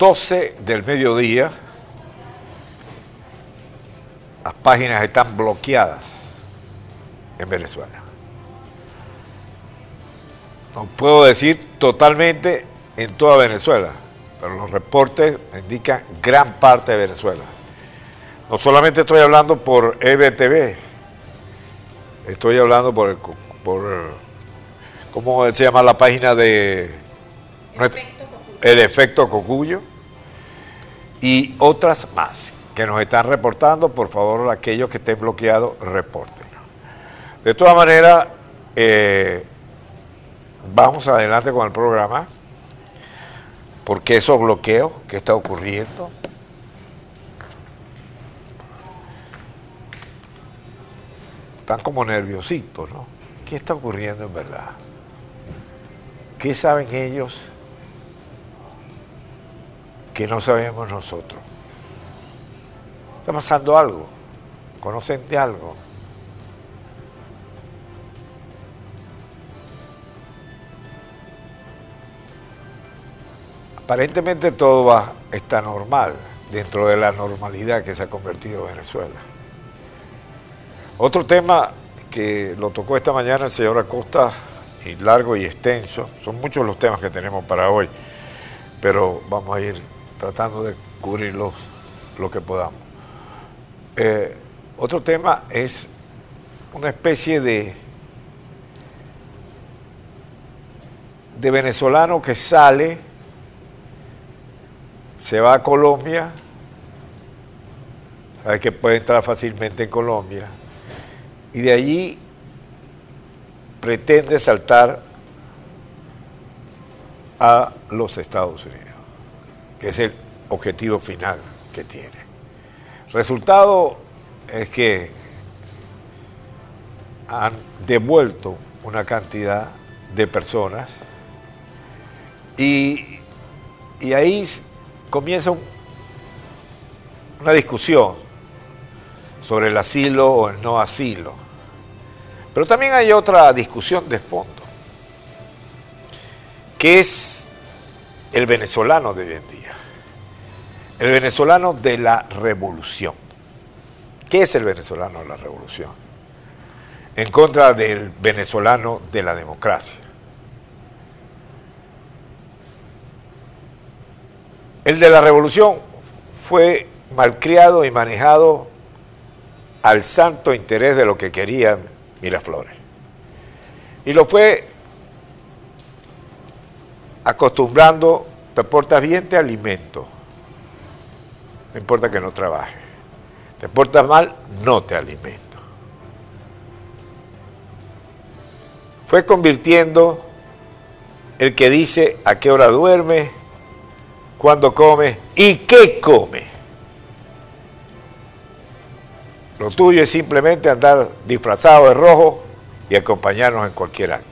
12 del mediodía, las páginas están bloqueadas en Venezuela. No puedo decir totalmente en toda Venezuela, pero los reportes indican gran parte de Venezuela. No solamente estoy hablando por EBTV, estoy hablando por, el, por ¿cómo se llama la página de... El efecto Cocuyo. Y otras más que nos están reportando, por favor, aquellos que estén bloqueados, reporten. De todas maneras, eh, vamos adelante con el programa, porque esos bloqueos que está ocurriendo, están como nerviositos, ¿no? ¿Qué está ocurriendo en verdad? ¿Qué saben ellos que no sabemos nosotros? Está pasando algo, conocen de algo. Aparentemente todo va, está normal dentro de la normalidad que se ha convertido Venezuela. Otro tema que lo tocó esta mañana el señor Acosta, y largo y extenso, son muchos los temas que tenemos para hoy, pero vamos a ir tratando de cubrirlos lo que podamos. Eh, otro tema es una especie de, de venezolano que sale se va a Colombia, sabe que puede entrar fácilmente en Colombia, y de allí pretende saltar a los Estados Unidos, que es el objetivo final que tiene. Resultado es que han devuelto una cantidad de personas y, y ahí comienza una discusión sobre el asilo o el no asilo. Pero también hay otra discusión de fondo, que es el venezolano de hoy en día, el venezolano de la revolución. ¿Qué es el venezolano de la revolución? En contra del venezolano de la democracia. El de la revolución fue malcriado y manejado al santo interés de lo que querían Miraflores. Y lo fue acostumbrando, te portas bien, te alimento. No importa que no trabajes. Te portas mal, no te alimento. Fue convirtiendo el que dice a qué hora duerme, cuándo come y qué come. Lo tuyo es simplemente andar disfrazado de rojo y acompañarnos en cualquier acto.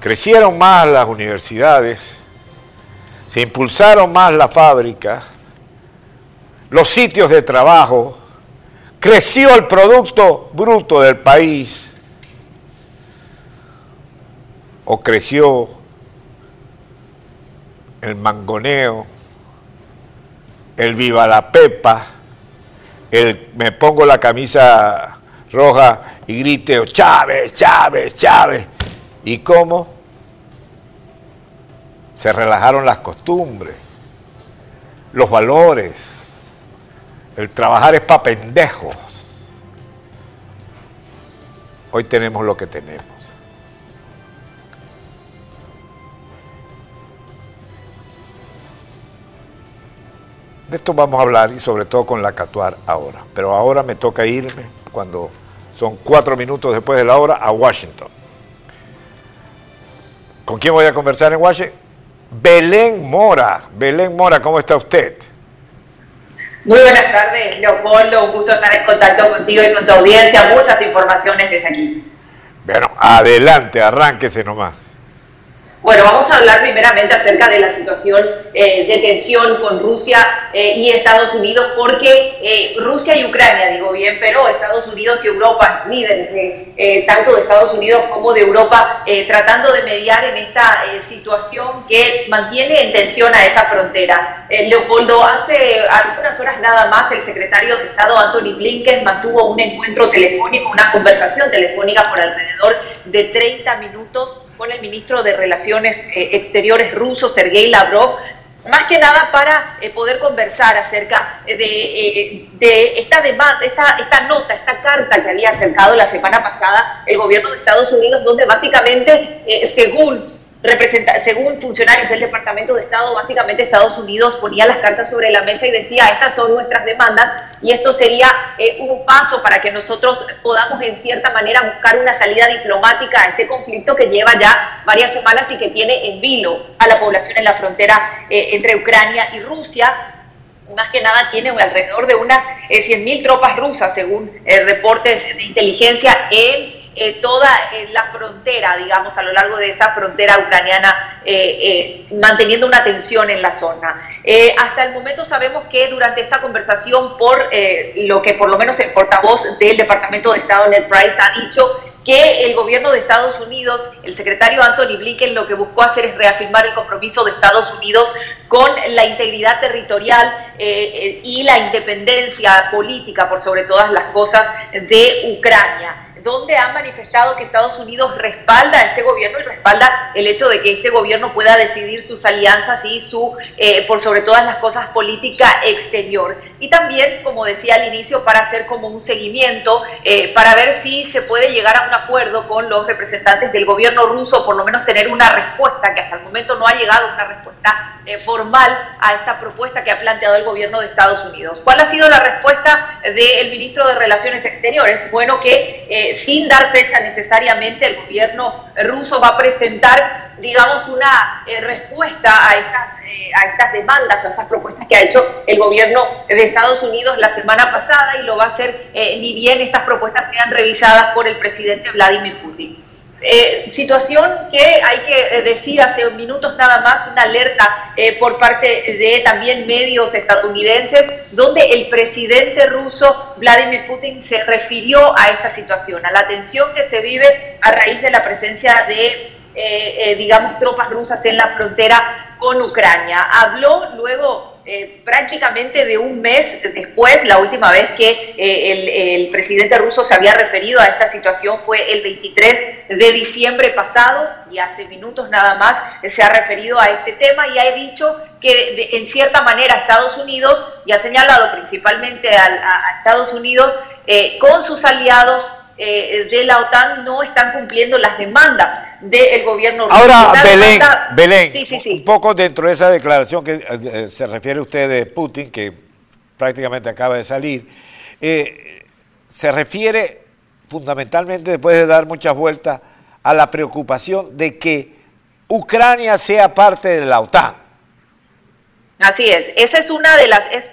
Crecieron más las universidades, se impulsaron más las fábricas, los sitios de trabajo, creció el Producto Bruto del país, o creció el mangoneo, el viva la pepa, el me pongo la camisa roja y grito Chávez, Chávez, Chávez. ¿Y cómo? Se relajaron las costumbres, los valores, el trabajar es para pendejos. Hoy tenemos lo que tenemos. De esto vamos a hablar y sobre todo con la Catuar ahora. Pero ahora me toca irme cuando son cuatro minutos después de la hora a Washington. ¿Con quién voy a conversar en Washington? Belén Mora. Belén Mora, ¿cómo está usted? Muy buenas tardes, Leopoldo. Un gusto estar en contacto contigo y con tu audiencia. Muchas informaciones desde aquí. Bueno, adelante, arránquese nomás. Bueno, vamos a hablar primeramente acerca de la situación eh, de tensión con Rusia eh, y Estados Unidos, porque eh, Rusia y Ucrania, digo bien, pero Estados Unidos y Europa, líderes tanto de Estados Unidos como de Europa, tratando de mediar en esta situación que mantiene en tensión a esa frontera. Leopoldo, hace algunas horas nada más el secretario de Estado Anthony Blinken mantuvo un encuentro telefónico, una conversación telefónica por alrededor de 30 minutos con el ministro de Relaciones eh, Exteriores ruso, Sergei Lavrov, más que nada para eh, poder conversar acerca de, eh, de esta, demanda, esta, esta nota, esta carta que había acercado la semana pasada el gobierno de Estados Unidos, donde básicamente, según representa, según funcionarios del Departamento de Estado, básicamente Estados Unidos ponía las cartas sobre la mesa y decía, estas son nuestras demandas y esto sería eh, un paso para que nosotros podamos en cierta manera buscar una salida diplomática a este conflicto que lleva ya varias semanas y que tiene en vilo a la población en la frontera eh, entre Ucrania y Rusia. Más que nada tiene alrededor de unas 100.000 eh, tropas rusas, según reportes de inteligencia, en eh, toda eh, la frontera, digamos, a lo largo de esa frontera ucraniana, eh, manteniendo una tensión en la zona. hasta el momento sabemos que durante esta conversación, por lo que por lo menos el portavoz del Departamento de Estado, Ned Price, ha dicho, que el gobierno de Estados Unidos, el secretario Anthony Blinken, lo que buscó hacer es reafirmar el compromiso de Estados Unidos con la integridad territorial y la independencia política, por sobre todas las cosas, de Ucrania donde han manifestado que Estados Unidos respalda a este gobierno y respalda el hecho de que este gobierno pueda decidir sus alianzas y su, eh, por sobre todas las cosas, política exterior. Y también, como decía al inicio, para hacer como un seguimiento, eh, para ver si se puede llegar a un acuerdo con los representantes del gobierno ruso, por lo menos tener una respuesta, que hasta el momento no ha llegado una respuesta eh, formal a esta propuesta que ha planteado el gobierno de Estados Unidos. ¿Cuál ha sido la respuesta del ministro de Relaciones Exteriores? Bueno, que sin dar fecha necesariamente, el gobierno ruso va a presentar, digamos, una eh, respuesta a estas, eh, a estas demandas, a estas propuestas que ha hecho el gobierno de Estados Unidos la semana pasada y lo va a hacer eh, ni bien estas propuestas sean revisadas por el presidente Vladimir Putin. Eh, situación que hay que eh, decir hace minutos nada más, una alerta eh, por parte de también medios estadounidenses, donde el presidente ruso Vladimir Putin se refirió a esta situación, a la tensión que se vive a raíz de la presencia de, digamos, tropas rusas en la frontera con Ucrania. Habló luego eh, prácticamente de un mes después, la última vez que eh, el, presidente ruso se había referido a esta situación fue el 23 de diciembre pasado y hace minutos nada más se ha referido a este tema y ha dicho que en cierta manera Estados Unidos, y ha señalado principalmente a, Estados Unidos, eh, con sus aliados de la OTAN no están cumpliendo las demandas del gobierno ruso. Ahora, Belén, Belén un poco dentro de esa declaración que eh, se refiere usted de Putin, que prácticamente acaba de salir, eh, se refiere fundamentalmente, después de dar muchas vueltas, a la preocupación de que Ucrania sea parte de la OTAN. Así es, esa es una de las, es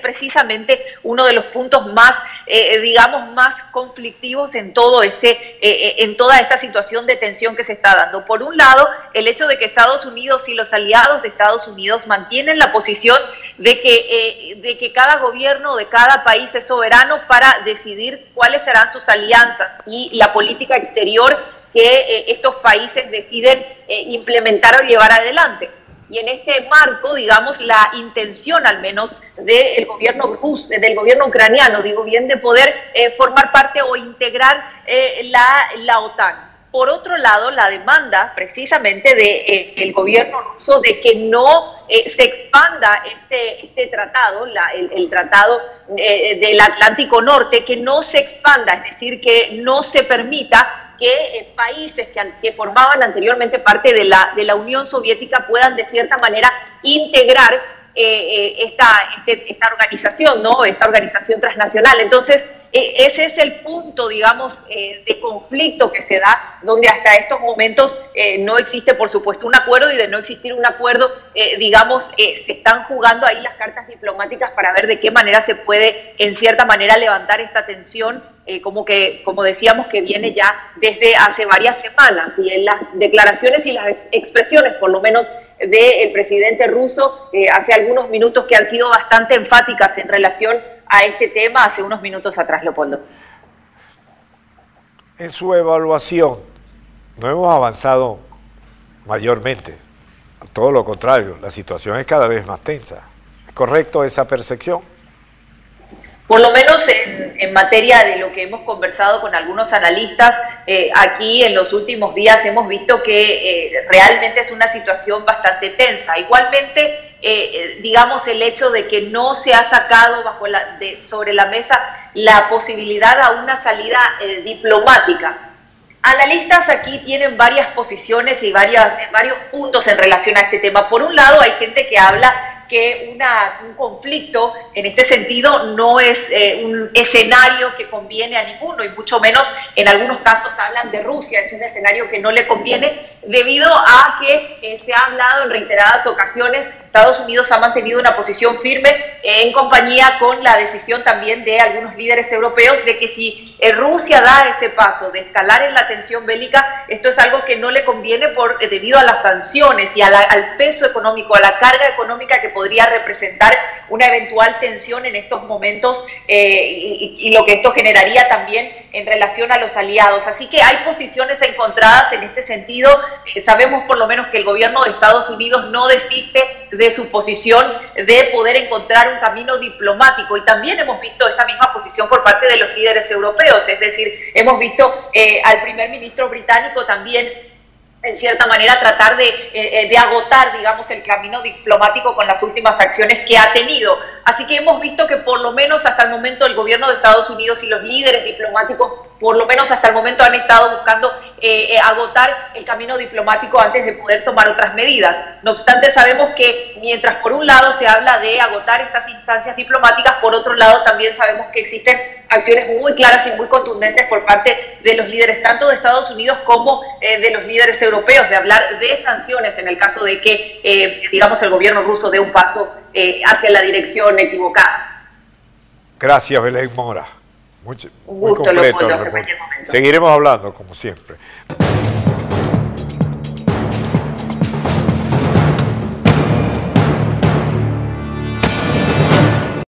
precisamente uno de los puntos más, eh, eh, digamos, más conflictivos en todo este, eh, en toda esta situación de tensión que se está dando. Por un lado, el hecho de que Estados Unidos y los aliados de Estados Unidos mantienen la posición de que, de que cada gobierno de cada país es soberano para decidir cuáles serán sus alianzas y la política exterior que estos países deciden implementar o llevar adelante y en este marco, digamos, la intención al menos del gobierno del gobierno ucraniano, digo bien, de poder eh, formar parte o integrar eh, la, OTAN. Por otro lado, la demanda precisamente del de, eh, gobierno ruso de que no se expanda este, este tratado, la, el, tratado del Atlántico Norte, que no se expanda, es decir, que no se permita que eh, países que, que, formaban anteriormente parte de la, de la Unión Soviética puedan de cierta manera integrar eh, eh, esta, este, esta organización, ¿no? esta organización transnacional. Entonces, ese es el punto, digamos, eh, de conflicto que se da, donde hasta estos momentos eh, no existe, por supuesto, un acuerdo y de no existir un acuerdo, eh, digamos, se están jugando ahí las cartas diplomáticas para ver de qué manera se puede, en cierta manera, levantar esta tensión, como que, como decíamos, que viene ya desde hace varias semanas y en las declaraciones y las expresiones, por lo menos del presidente ruso hace algunos minutos que han sido bastante enfáticas en relación a este tema hace unos minutos atrás, Leopoldo. En su evaluación, no hemos avanzado mayormente, todo lo contrario, la situación es cada vez más tensa. ¿Es correcto esa percepción? Por lo menos en, materia de lo que hemos conversado con algunos analistas, eh, aquí en los últimos días hemos visto que eh, realmente es una situación bastante tensa. Igualmente, eh, digamos, el hecho de que no se ha sacado bajo la, sobre la mesa la posibilidad a una salida diplomática. Analistas aquí tienen varias posiciones y varias, varios puntos en relación a este tema. Por un lado, hay gente que habla que una, un conflicto en este sentido no es eh, un escenario que conviene a ninguno y mucho menos en algunos casos hablan de Rusia, es un escenario que no le conviene debido a que se ha hablado en reiteradas ocasiones Estados Unidos ha mantenido una posición firme en compañía con la decisión también de algunos líderes europeos de que si eh, Rusia da ese paso de escalar en la tensión bélica, esto es algo que no le conviene por, eh, debido a las sanciones y al peso económico, a la carga económica que podría representar una eventual tensión en estos momentos eh, y, y lo que esto generaría también en relación a los aliados. Así que hay posiciones encontradas en este sentido. sabemos por lo menos que el gobierno de Estados Unidos no desiste de su posición de poder encontrar un camino diplomático. Y también hemos visto esta misma posición por parte de los líderes europeos, es decir, hemos visto eh, al primer ministro británico también en cierta manera tratar de, eh, eh, de, agotar, digamos, el camino diplomático con las últimas acciones que ha tenido. Así que hemos visto que por lo menos hasta el momento el gobierno de Estados Unidos y los líderes diplomáticos por lo menos hasta el momento han estado buscando eh, eh, agotar el camino diplomático antes de poder tomar otras medidas. No obstante, sabemos que mientras por un lado se habla de agotar estas instancias diplomáticas, por otro lado también sabemos que existen acciones muy claras y muy contundentes por parte de los líderes, tanto de Estados Unidos como eh, de los líderes europeos, de hablar de sanciones en el caso de que, digamos, el gobierno ruso dé un paso hacia la dirección equivocada. Gracias, Belén Mora. Muy, muy completo el reporte. Seguiremos hablando, como siempre.